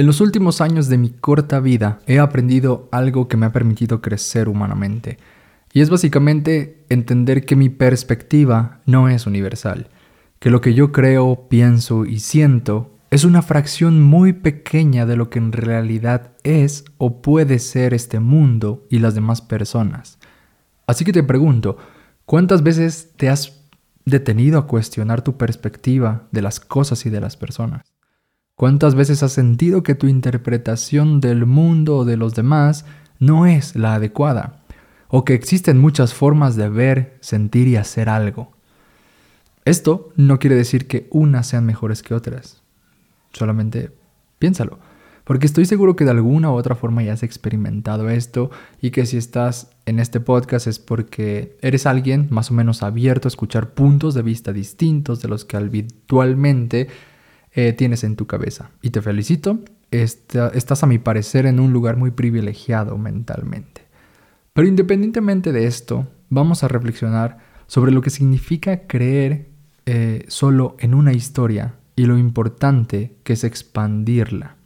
En los últimos años de mi corta vida he aprendido algo que me ha permitido crecer humanamente. Y es básicamente entender que mi perspectiva no es universal, que lo que yo creo, pienso y siento es una fracción muy pequeña de lo que en realidad es o puede ser este mundo y las demás personas. Así que te pregunto, ¿cuántas veces te has detenido a cuestionar tu perspectiva de las cosas y de las personas? ¿Cuántas veces has sentido que tu interpretación del mundo o de los demás no es la adecuada? O que existen muchas formas de ver, sentir y hacer algo. Esto no quiere decir que unas sean mejores que otras. Solamente piénsalo. Porque estoy seguro que de alguna u otra forma ya has experimentado esto y que si estás en este podcast es porque eres alguien más o menos abierto a escuchar puntos de vista distintos de los que habitualmente eh, tienes en tu cabeza. Y te felicito, estás a mi parecer en un lugar muy privilegiado mentalmente. Pero independientemente de esto, vamos a reflexionar sobre lo que significa creer eh, solo en una historia y lo importante que es expandirla.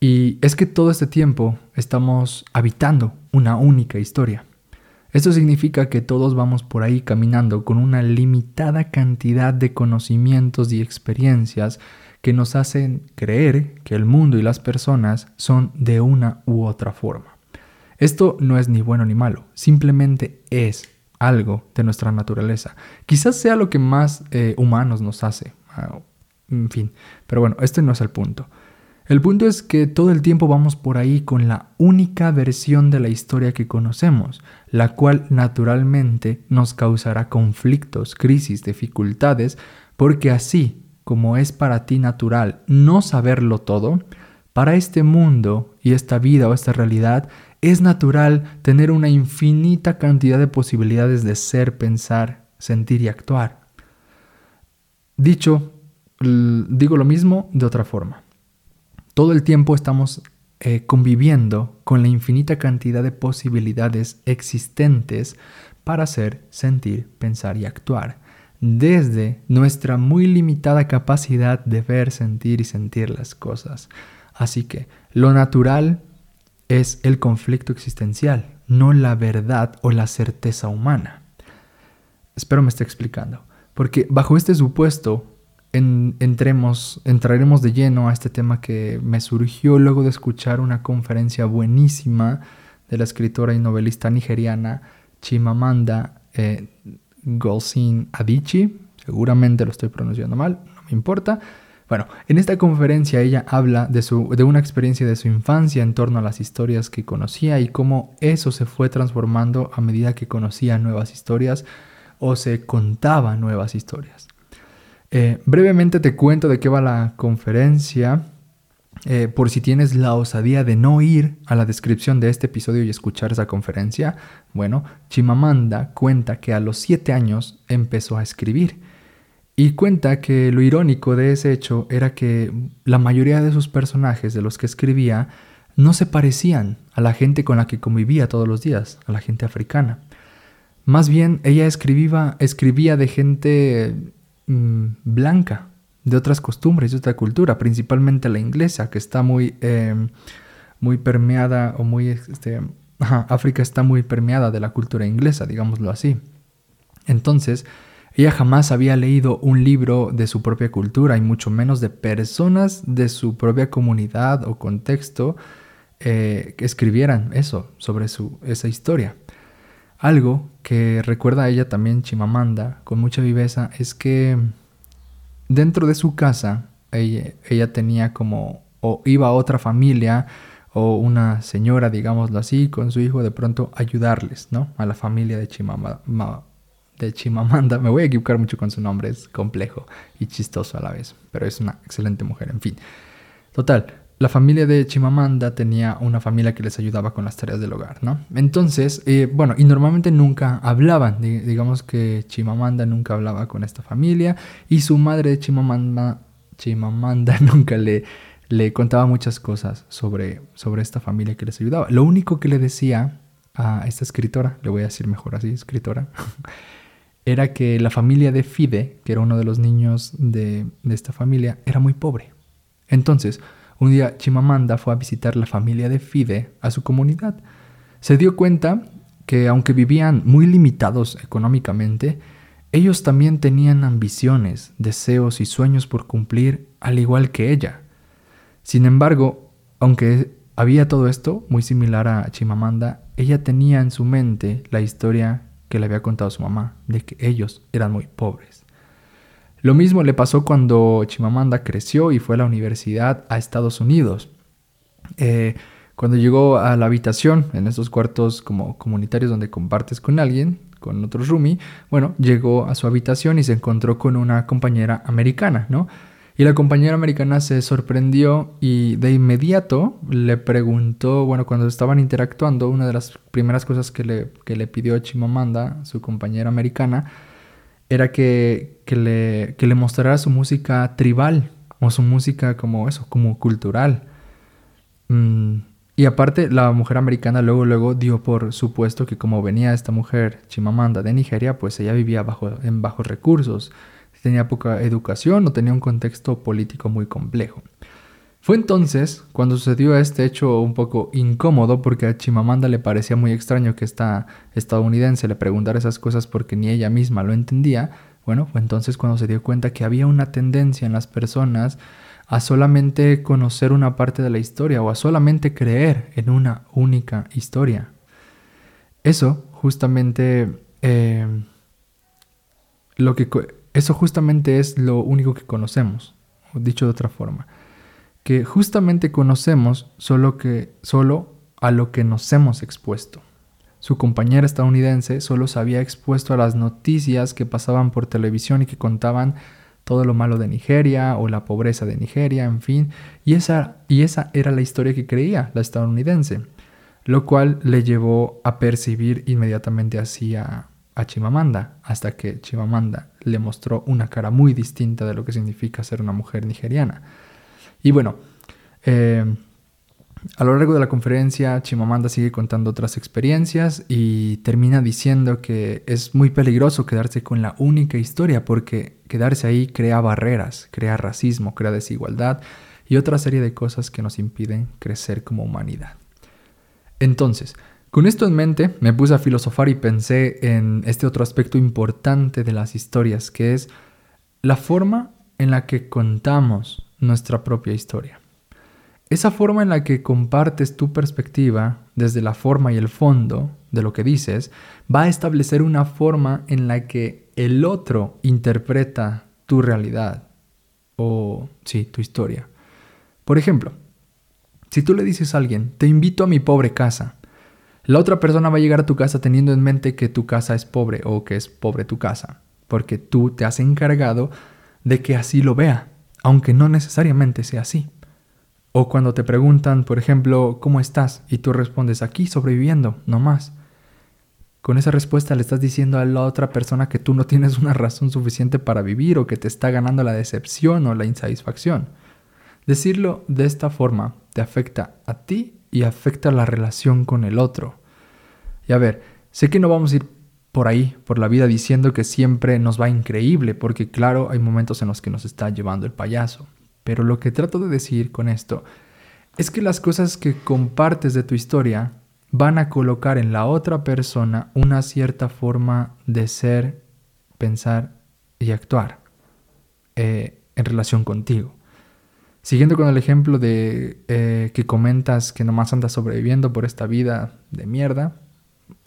Y es que todo este tiempo estamos habitando una única historia. Esto significa que todos vamos por ahí caminando con una limitada cantidad de conocimientos y experiencias que nos hacen creer que el mundo y las personas son de una u otra forma. Esto no es ni bueno ni malo, simplemente es algo de nuestra naturaleza. Quizás sea lo que más eh, humanos nos hace. Ah, en fin, pero bueno, este no es el punto. El punto es que todo el tiempo vamos por ahí con la única versión de la historia que conocemos, la cual naturalmente nos causará conflictos, crisis, dificultades, porque así como es para ti natural no saberlo todo, para este mundo y esta vida o esta realidad es natural tener una infinita cantidad de posibilidades de ser, pensar, sentir y actuar. Dicho, digo lo mismo de otra forma. Todo el tiempo estamos eh, conviviendo con la infinita cantidad de posibilidades existentes para hacer, sentir, pensar y actuar, desde nuestra muy limitada capacidad de ver, sentir y sentir las cosas. Así que lo natural es el conflicto existencial, no la verdad o la certeza humana. Espero me esté explicando, porque bajo este supuesto entremos, entraremos de lleno a este tema que me surgió luego de escuchar una conferencia buenísima de la escritora y novelista nigeriana Chimamanda eh, Adichie. Seguramente lo estoy pronunciando mal, no me importa. Bueno, en esta conferencia ella habla de, su, de una experiencia de su infancia en torno a las historias que conocía y cómo eso se fue transformando a medida que conocía nuevas historias o se contaba nuevas historias. Eh, brevemente te cuento de qué va la conferencia, eh, por si tienes la osadía de no ir a la descripción de este episodio y escuchar esa conferencia. Bueno, Chimamanda cuenta que a los siete años empezó a escribir. Y cuenta que lo irónico de ese hecho era que la mayoría de sus personajes de los que escribía no se parecían a la gente con la que convivía todos los días, a la gente africana. Más bien, ella escribía, escribía de gente Mm, blanca, de otras costumbres, de otra cultura, principalmente la inglesa, que está muy, em, muy permeada o muy... Este, África está muy permeada de la cultura inglesa, digámoslo así. Entonces, ella jamás había leído un libro de su propia cultura y mucho menos de personas de su propia comunidad o contexto eh, que escribieran eso sobre su, esa historia. Algo que recuerda a ella también Chimamanda con mucha viveza es que dentro de su casa ella, tenía como o iba a otra familia o una señora, digámoslo así, con su hijo de pronto ayudarles, ¿no? A la familia de Chimamanda, de Chimamanda. Me voy a equivocar mucho con su nombre, es complejo y chistoso a la vez, pero es una excelente mujer, en fin. Total, la familia de Chimamanda tenía una familia que les ayudaba con las tareas del hogar, ¿no? Entonces, eh, bueno, y normalmente nunca hablaban, digamos que Chimamanda nunca hablaba con esta familia y su madre de Chimamanda, Chimamanda nunca le, le contaba muchas cosas sobre, sobre esta familia que les ayudaba. Lo único que le decía a esta escritora, le voy a decir mejor así, escritora, era que la familia de Fide, que era uno de los niños de, de esta familia, era muy pobre. Entonces, un día Chimamanda fue a visitar la familia de Fide a su comunidad. Se dio cuenta que aunque vivían muy limitados económicamente, ellos también tenían ambiciones, deseos y sueños por cumplir al igual que ella. Sin embargo, aunque había todo esto muy similar a Chimamanda, ella tenía en su mente la historia que le había contado su mamá, de que ellos eran muy pobres. Lo mismo le pasó cuando Chimamanda creció y fue a la universidad a Estados Unidos. Eh, cuando llegó a la habitación, en esos cuartos como comunitarios donde compartes con alguien, con otro roomie, bueno, llegó a su habitación y se encontró con una compañera americana, ¿no? Y la compañera americana se sorprendió y de inmediato le preguntó, bueno, cuando estaban interactuando, una de las primeras cosas que le, que le pidió a Chimamanda, su compañera americana, era que, le, que le mostrara su música tribal o su música como eso, como cultural. Mm, y aparte, la mujer americana luego, luego dio por supuesto que como venía esta mujer Chimamanda de Nigeria, pues ella vivía bajo, en bajos recursos tenía poca educación o tenía un contexto político muy complejo. Fue entonces cuando sucedió este hecho un poco incómodo porque a Chimamanda le parecía muy extraño que esta estadounidense le preguntara esas cosas porque ni ella misma lo entendía. Bueno, fue entonces cuando se dio cuenta que había una tendencia en las personas a solamente conocer una parte de la historia o a solamente creer en una única historia. Eso justamente eh, lo que eso justamente es lo único que conocemos, dicho de otra forma, que justamente conocemos solo, que, solo a lo que nos hemos expuesto. Su compañera estadounidense solo se había expuesto a las noticias que pasaban por televisión y que contaban todo lo malo de Nigeria o la pobreza de Nigeria, en fin, y esa, y esa era la historia que creía la estadounidense, lo cual le llevó a percibir inmediatamente así a, a Chimamanda, hasta que Chimamanda le mostró una cara muy distinta de lo que significa ser una mujer nigeriana. Y bueno, eh, a lo largo de la conferencia, Chimamanda sigue contando otras experiencias y termina diciendo que es muy peligroso quedarse con la única historia porque quedarse ahí crea barreras, crea racismo, crea desigualdad y otra serie de cosas que nos impiden crecer como humanidad. Entonces, con esto en mente, me puse a filosofar y pensé en este otro aspecto importante de las historias, que es la forma en la que contamos nuestra propia historia. Esa forma en la que compartes tu perspectiva desde la forma y el fondo de lo que dices va a establecer una forma en la que el otro interpreta tu realidad o, sí, tu historia. Por ejemplo, si tú le dices a alguien, te invito a mi pobre casa, la otra persona va a llegar a tu casa teniendo en mente que tu casa es pobre o que es pobre tu casa, porque tú te has encargado de que así lo vea, aunque no necesariamente sea así. O cuando te preguntan, por ejemplo, ¿cómo estás? Y tú respondes aquí sobreviviendo, no más. Con esa respuesta le estás diciendo a la otra persona que tú no tienes una razón suficiente para vivir o que te está ganando la decepción o la insatisfacción. Decirlo de esta forma te afecta a ti y afecta la relación con el otro. Y a ver, sé que no vamos a ir por ahí, por la vida, diciendo que siempre nos va increíble, porque claro, hay momentos en los que nos está llevando el payaso. Pero lo que trato de decir con esto es que las cosas que compartes de tu historia van a colocar en la otra persona una cierta forma de ser, pensar y actuar eh, en relación contigo. Siguiendo con el ejemplo de eh, que comentas que nomás andas sobreviviendo por esta vida de mierda,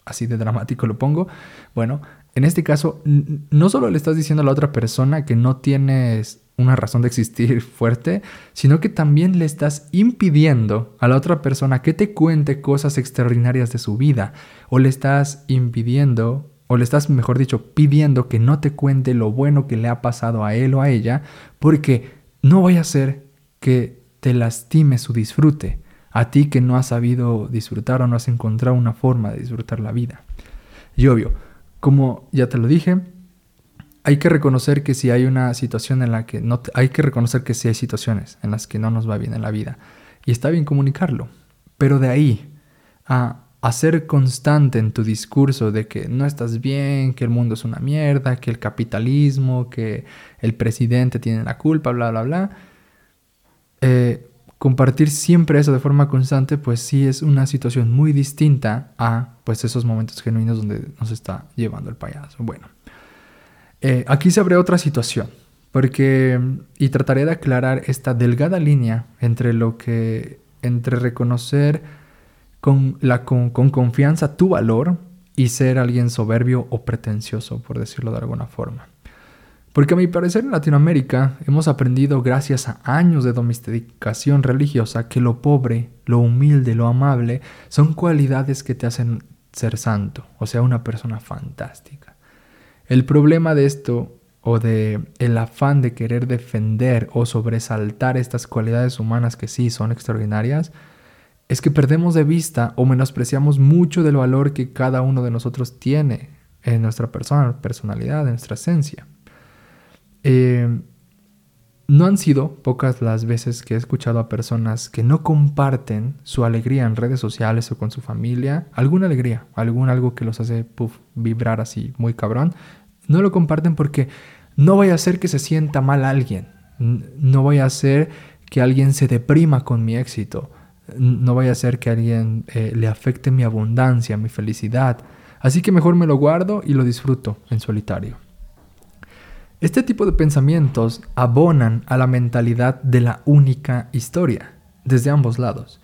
así de dramático lo pongo, bueno, en este caso no solo le estás diciendo a la otra persona que no tienes una razón de existir fuerte, sino que también le estás impidiendo a la otra persona que te cuente cosas extraordinarias de su vida, o le estás impidiendo, o le estás, mejor dicho, pidiendo que no te cuente lo bueno que le ha pasado a él o a ella, porque no vaya a ser que te lastime su disfrute, a ti que no has sabido disfrutar o no has encontrado una forma de disfrutar la vida. Y obvio, como ya te lo dije, hay que reconocer que si hay una situación en la que no hay que reconocer que si hay situaciones en las que no nos va bien en la vida y está bien comunicarlo, pero de ahí a ser constante en tu discurso de que no estás bien, que el mundo es una mierda, que el capitalismo, que el presidente tiene la culpa, bla bla bla, eh, compartir siempre eso de forma constante, pues sí es una situación muy distinta a pues esos momentos genuinos donde nos está llevando el payaso. Bueno, eh, aquí se abre otra situación, porque y trataré de aclarar esta delgada línea entre lo que entre reconocer con, la, con confianza tu valor y ser alguien soberbio o pretencioso, por decirlo de alguna forma. Porque a mi parecer en Latinoamérica hemos aprendido gracias a años de domesticación religiosa que lo pobre, lo humilde, lo amable son cualidades que te hacen ser santo, o sea, una persona fantástica. El problema de esto o de el afán de querer defender o sobresaltar estas cualidades humanas que sí son extraordinarias es que perdemos de vista o menospreciamos mucho del valor que cada uno de nosotros tiene en nuestra persona, personalidad, en nuestra esencia. Eh, no han sido pocas las veces que he escuchado a personas que no comparten su alegría en redes sociales o con su familia, alguna alegría, algún algo que los hace vibrar así muy cabrón, no lo comparten porque no vaya a ser que se sienta mal alguien, no vaya a ser que alguien se deprima con mi éxito, no vaya a ser que alguien eh, le afecte mi abundancia, mi felicidad, así que mejor me lo guardo y lo disfruto en solitario. Este tipo de pensamientos abonan a la mentalidad de la única historia, desde ambos lados.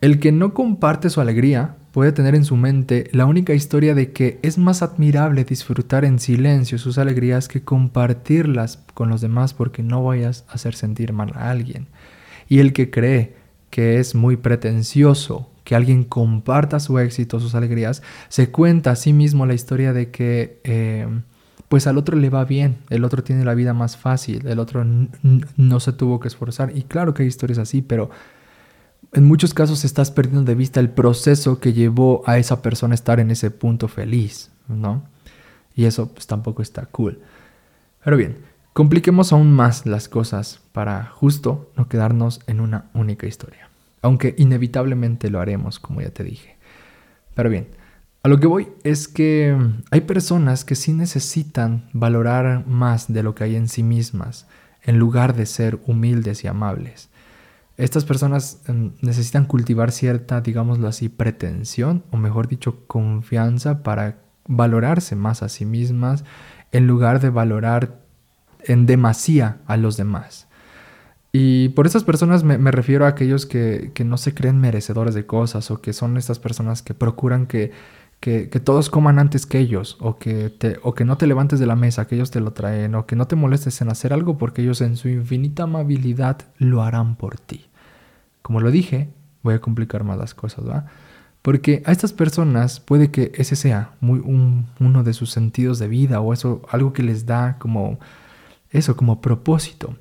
El que no comparte su alegría puede tener en su mente la única historia de que es más admirable disfrutar en silencio sus alegrías que compartirlas con los demás porque no vayas a hacer sentir mal a alguien. Y el que cree que es muy pretencioso que alguien comparta su éxito, sus alegrías, se cuenta a sí mismo la historia de que eh, pues al otro le va bien, el otro tiene la vida más fácil, el otro no se tuvo que esforzar. Y claro que hay historias así, pero en muchos casos estás perdiendo de vista el proceso que llevó a esa persona a estar en ese punto feliz, ¿no? Y eso pues tampoco está cool. Pero bien, compliquemos aún más las cosas para justo no quedarnos en una única historia. Aunque inevitablemente lo haremos, como ya te dije. Pero bien, a lo que voy es que hay personas que sí necesitan valorar más de lo que hay en sí mismas, en lugar de ser humildes y amables. Estas personas em, necesitan cultivar cierta, digámoslo así, pretensión, o mejor dicho, confianza para valorarse más a sí mismas, en lugar de valorar en demasía a los demás. Y por estas personas me, refiero a aquellos que, que no se creen merecedores de cosas o que son estas personas que procuran que que, todos coman antes que ellos, o que, te, o que no te levantes de la mesa, que ellos te lo traen, o que no te molestes en hacer algo porque ellos en su infinita amabilidad lo harán por ti. Como lo dije, voy a complicar más las cosas, ¿va? Porque a estas personas puede que ese sea muy uno de sus sentidos de vida o eso, algo que les da como eso, como propósito.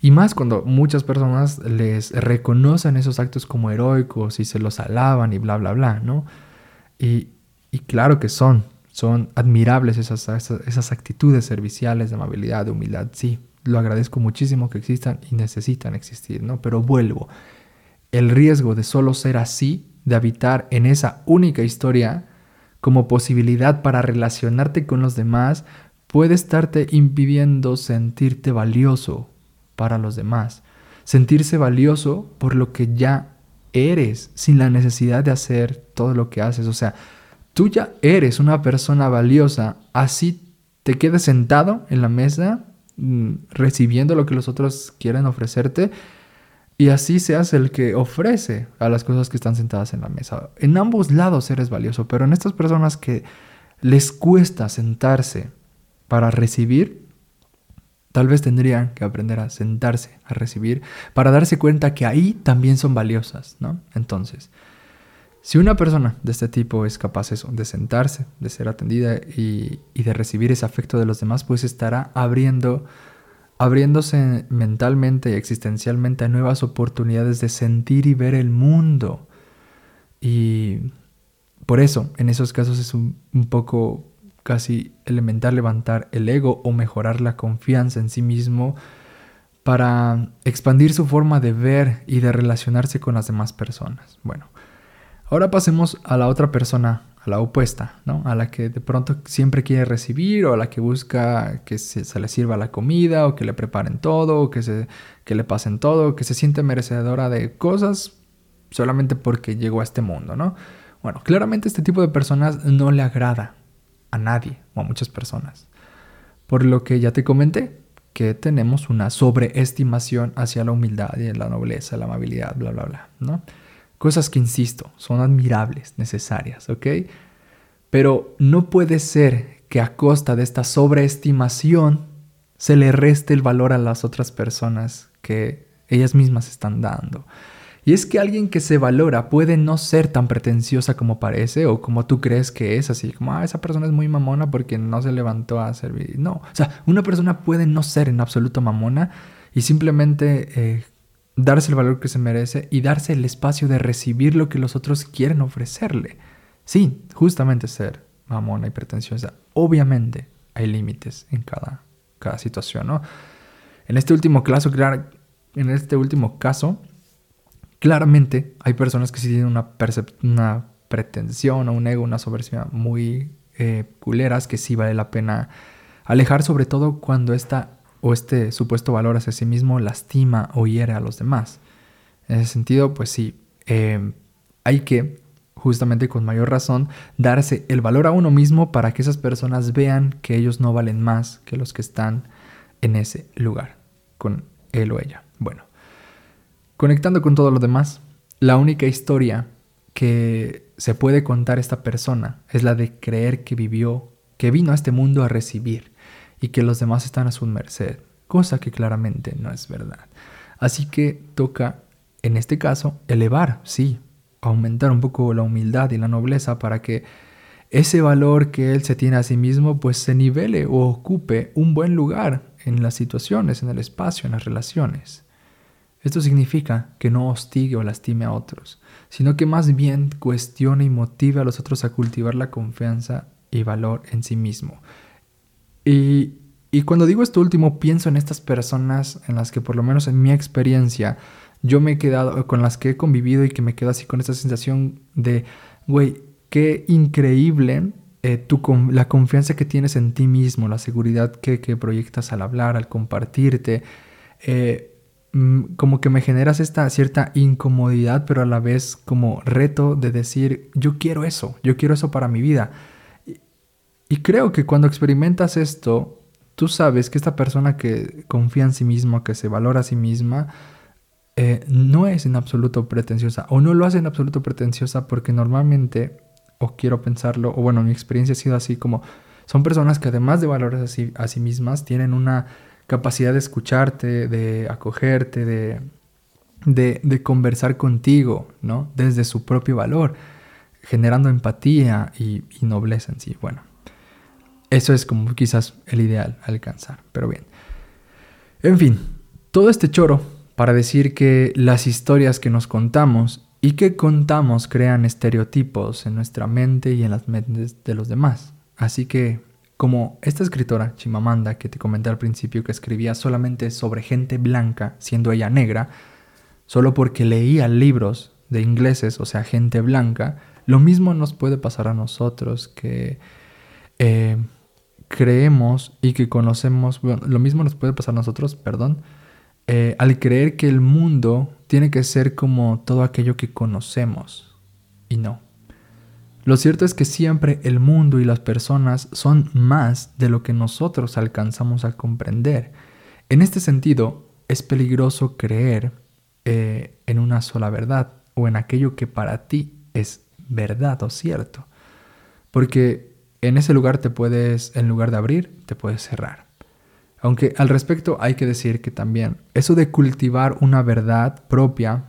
Y más cuando muchas personas les reconocen esos actos como heroicos y se los alaban y bla, bla, bla, ¿no? Y, y claro que son, son admirables esas, esas, actitudes serviciales de amabilidad, de humildad. Sí, lo agradezco muchísimo que existan y necesitan existir, ¿no? Pero vuelvo, el riesgo de solo ser así, de habitar en esa única historia como posibilidad para relacionarte con los demás, puede estarte impidiendo sentirte valioso para los demás. Sentirse valioso por lo que ya eres, sin la necesidad de hacer todo lo que haces. O sea, tú ya eres una persona valiosa, así te quedes sentado en la mesa mm, recibiendo lo que los otros quieren ofrecerte y así seas el que ofrece a las cosas que están sentadas en la mesa. En ambos lados eres valioso, pero en estas personas que les cuesta sentarse para recibir, tal vez tendrían que aprender a sentarse a recibir para darse cuenta que ahí también son valiosas, ¿no? Entonces, si una persona de este tipo es capaz de sentarse, de ser atendida y, de recibir ese afecto de los demás, pues estará abriendo, abriéndose mentalmente y existencialmente a nuevas oportunidades de sentir y ver el mundo. Y por eso, en esos casos es un, un poco casi elemental levantar el ego o mejorar la confianza en sí mismo para expandir su forma de ver y de relacionarse con las demás personas. Bueno, Ahora pasemos a la otra persona a la opuesta, ¿no? A la que de pronto siempre quiere recibir o a la que busca que se, le sirva la comida o que le preparen todo o que, se, que le pasen todo, que se siente merecedora de cosas solamente porque llegó a este mundo, ¿no? Bueno, claramente este tipo de personas no le agrada a nadie o a muchas personas. Por lo que ya te comenté que tenemos una sobreestimación hacia la humildad y la nobleza, la amabilidad, bla, bla, bla, ¿no? Cosas que, insisto, son admirables, necesarias, ¿ok? Pero no puede ser que a costa de esta sobreestimación se le reste el valor a las otras personas que ellas mismas están dando. Y es que alguien que se valora puede no ser tan pretenciosa como parece o como tú crees que es, así como, ah, esa persona es muy mamona porque no se levantó a servir. No, o sea, una persona puede no ser en absoluto mamona y simplemente eh, darse el valor que se merece y darse el espacio de recibir lo que los otros quieren ofrecerle. Sí, justamente ser mamona y pretenciosa. Obviamente hay límites en cada, cada situación, ¿no? En este último caso, en este último caso, Claramente hay personas que sí tienen una, una pretensión o un ego, una soberbia muy eh, culeras que sí vale la pena alejar, sobre todo cuando esta o este supuesto valor hacia sí mismo lastima o hiere a los demás. En ese sentido, pues sí, em, hay que, justamente con mayor razón, darse el valor a uno mismo para que esas personas vean que ellos no valen más que los que están en ese lugar, con él o ella. Bueno, Conectando con todo lo demás, la única historia que se puede contar esta persona es la de creer que vivió, que vino a este mundo a recibir y que los demás están a su merced, cosa que claramente no es verdad. Así que toca, en este caso, elevar, sí, aumentar un poco la humildad y la nobleza para que ese valor que él se tiene a sí mismo pues se nivele o ocupe un buen lugar en las situaciones, en el espacio, en las relaciones. Esto significa que no hostigue o lastime a otros, sino que más bien cuestione y motive a los otros a cultivar la confianza y valor en sí mismo. Y, cuando digo esto último, pienso en estas personas en las que por lo menos en mi experiencia yo me he quedado, con las que he convivido y que me quedo así con esta sensación de, güey, qué increíble eh, tu, la confianza que tienes en ti mismo, la seguridad que, que proyectas al hablar, al compartirte. Eh, Mm, como que me generas esta cierta incomodidad, pero a la vez como reto de decir, yo quiero eso, yo quiero eso para mi vida. Y, creo que cuando experimentas esto, tú sabes que esta persona que confía en sí misma, que se valora a sí misma, eh, no es en absoluto pretenciosa o no lo hace en absoluto pretenciosa porque normalmente, o quiero pensarlo, o bueno, mi experiencia ha sido así como, son personas que además de valorarse a sí mismas, tienen una capacidad de escucharte, de acogerte, de, de, conversar contigo, ¿no? Desde su propio valor, generando empatía y, y nobleza en sí. Bueno, eso es como quizás el ideal alcanzar, pero bien. En fin, todo este choro para decir que las historias que nos contamos y que contamos crean estereotipos en nuestra mente y en las mentes de los demás. Así que como esta escritora, Chimamanda, que te comenté al principio, que escribía solamente sobre gente blanca, siendo ella negra, solo porque leía libros de ingleses, o sea, gente blanca, lo mismo nos puede pasar a nosotros que eh, creemos y que conocemos, bueno, lo mismo nos puede pasar a nosotros, perdón, eh, al creer que el mundo tiene que ser como todo aquello que conocemos. Y no. Lo cierto es que siempre el mundo y las personas son más de lo que nosotros alcanzamos a comprender. En este sentido, es peligroso creer eh, en una sola verdad o en aquello que para ti es verdad o cierto. Porque en ese lugar te puedes, en lugar de abrir, te puedes cerrar. Aunque al respecto hay que decir que también eso de cultivar una verdad propia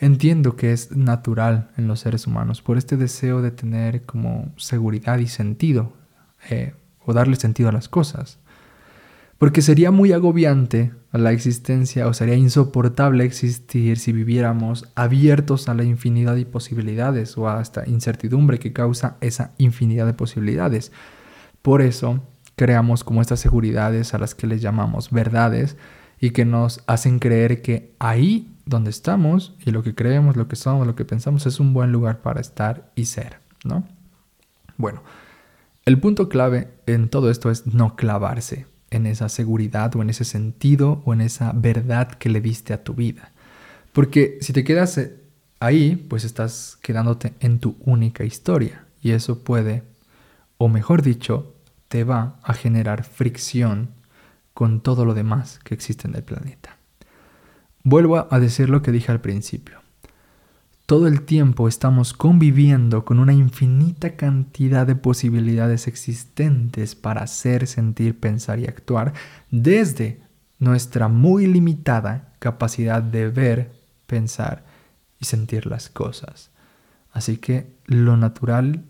Entiendo que es natural en los seres humanos por este deseo de tener como seguridad y sentido eh, o darle sentido a las cosas. Porque sería muy agobiante la existencia o sería insoportable existir si viviéramos abiertos a la infinidad de posibilidades o a esta incertidumbre que causa esa infinidad de posibilidades. Por eso creamos como estas seguridades a las que les llamamos verdades y que nos hacen creer que ahí donde estamos y lo que creemos, lo que somos, lo que pensamos es un buen lugar para estar y ser, ¿no? Bueno, el punto clave en todo esto es no clavarse en esa seguridad o en ese sentido o en esa verdad que le diste a tu vida. Porque si te quedas eh, ahí, pues estás quedándote en tu única historia y eso puede, o mejor dicho, te va a generar fricción con todo lo demás que existe en el planeta. Vuelvo a decir lo que dije al principio. Todo el tiempo estamos conviviendo con una infinita cantidad de posibilidades existentes para hacer, sentir, pensar y actuar desde nuestra muy limitada capacidad de ver, pensar y sentir las cosas. Así que lo natural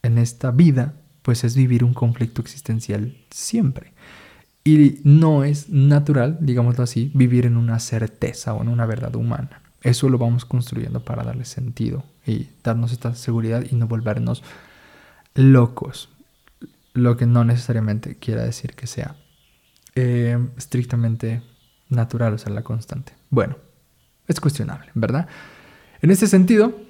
en esta vida pues es vivir un conflicto existencial siempre. Y no es natural, digámoslo así, vivir en una certeza o en una verdad humana. Eso lo vamos construyendo para darle sentido y darnos esta seguridad y no volvernos locos. Lo que no necesariamente quiera decir que sea eh, estrictamente natural, o sea, la constante. Bueno, es cuestionable, ¿verdad? En este sentido,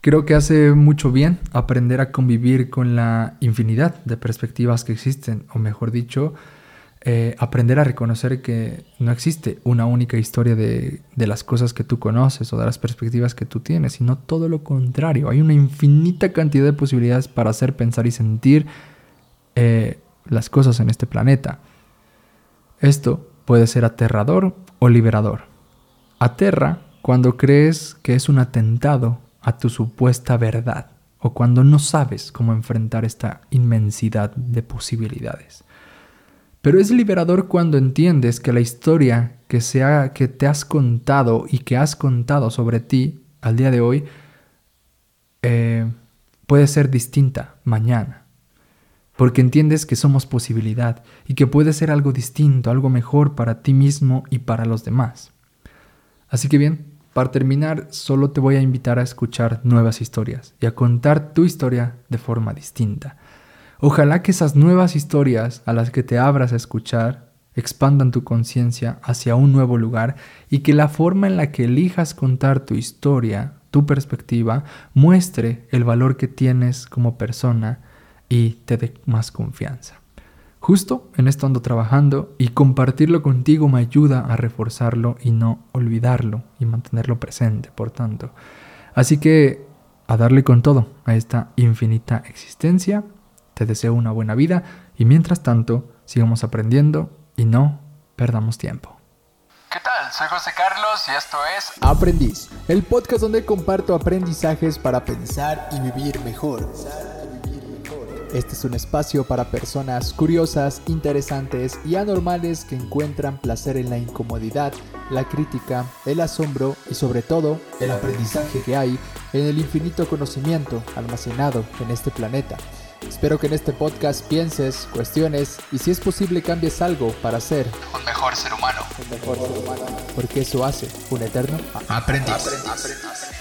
creo que hace mucho bien aprender a convivir con la infinidad de perspectivas que existen, o mejor dicho, eh, aprender a reconocer que no existe una única historia de, las cosas que tú conoces o de las perspectivas que tú tienes, sino todo lo contrario. Hay una infinita cantidad de posibilidades para hacer, pensar y sentir eh, las cosas en este planeta. Esto puede ser aterrador o liberador. Aterra cuando crees que es un atentado a tu supuesta verdad o cuando no sabes cómo enfrentar esta inmensidad de posibilidades. Pero es liberador cuando entiendes que la historia que, que te has contado y que has contado sobre ti al día de hoy eh, puede ser distinta mañana. Porque entiendes que somos posibilidad y que puede ser algo distinto, algo mejor para ti mismo y para los demás. Así que bien, para terminar, solo te voy a invitar a escuchar nuevas historias y a contar tu historia de forma distinta. Ojalá que esas nuevas historias a las que te abras a escuchar expandan tu conciencia hacia un nuevo lugar y que la forma en la que elijas contar tu historia, tu perspectiva, muestre el valor que tienes como persona y te dé más confianza. Justo en esto ando trabajando y compartirlo contigo me ayuda a reforzarlo y no olvidarlo y mantenerlo presente, por tanto. Así que a darle con todo a esta infinita existencia te deseo una buena vida y mientras tanto sigamos aprendiendo y no perdamos tiempo. ¿Qué tal? Soy José Carlos y esto es Aprendiz, el podcast donde comparto aprendizajes para pensar y vivir mejor. Este es un espacio para personas curiosas, interesantes y anormales que encuentran placer en la incomodidad, la crítica, el asombro y sobre todo el aprendizaje que hay en el infinito conocimiento almacenado en este planeta. Espero que en este podcast pienses, cuestiones y si es posible cambies algo para ser un mejor ser humano. Un mejor ser humano. Porque eso hace un eterno aprendiz. aprendiz.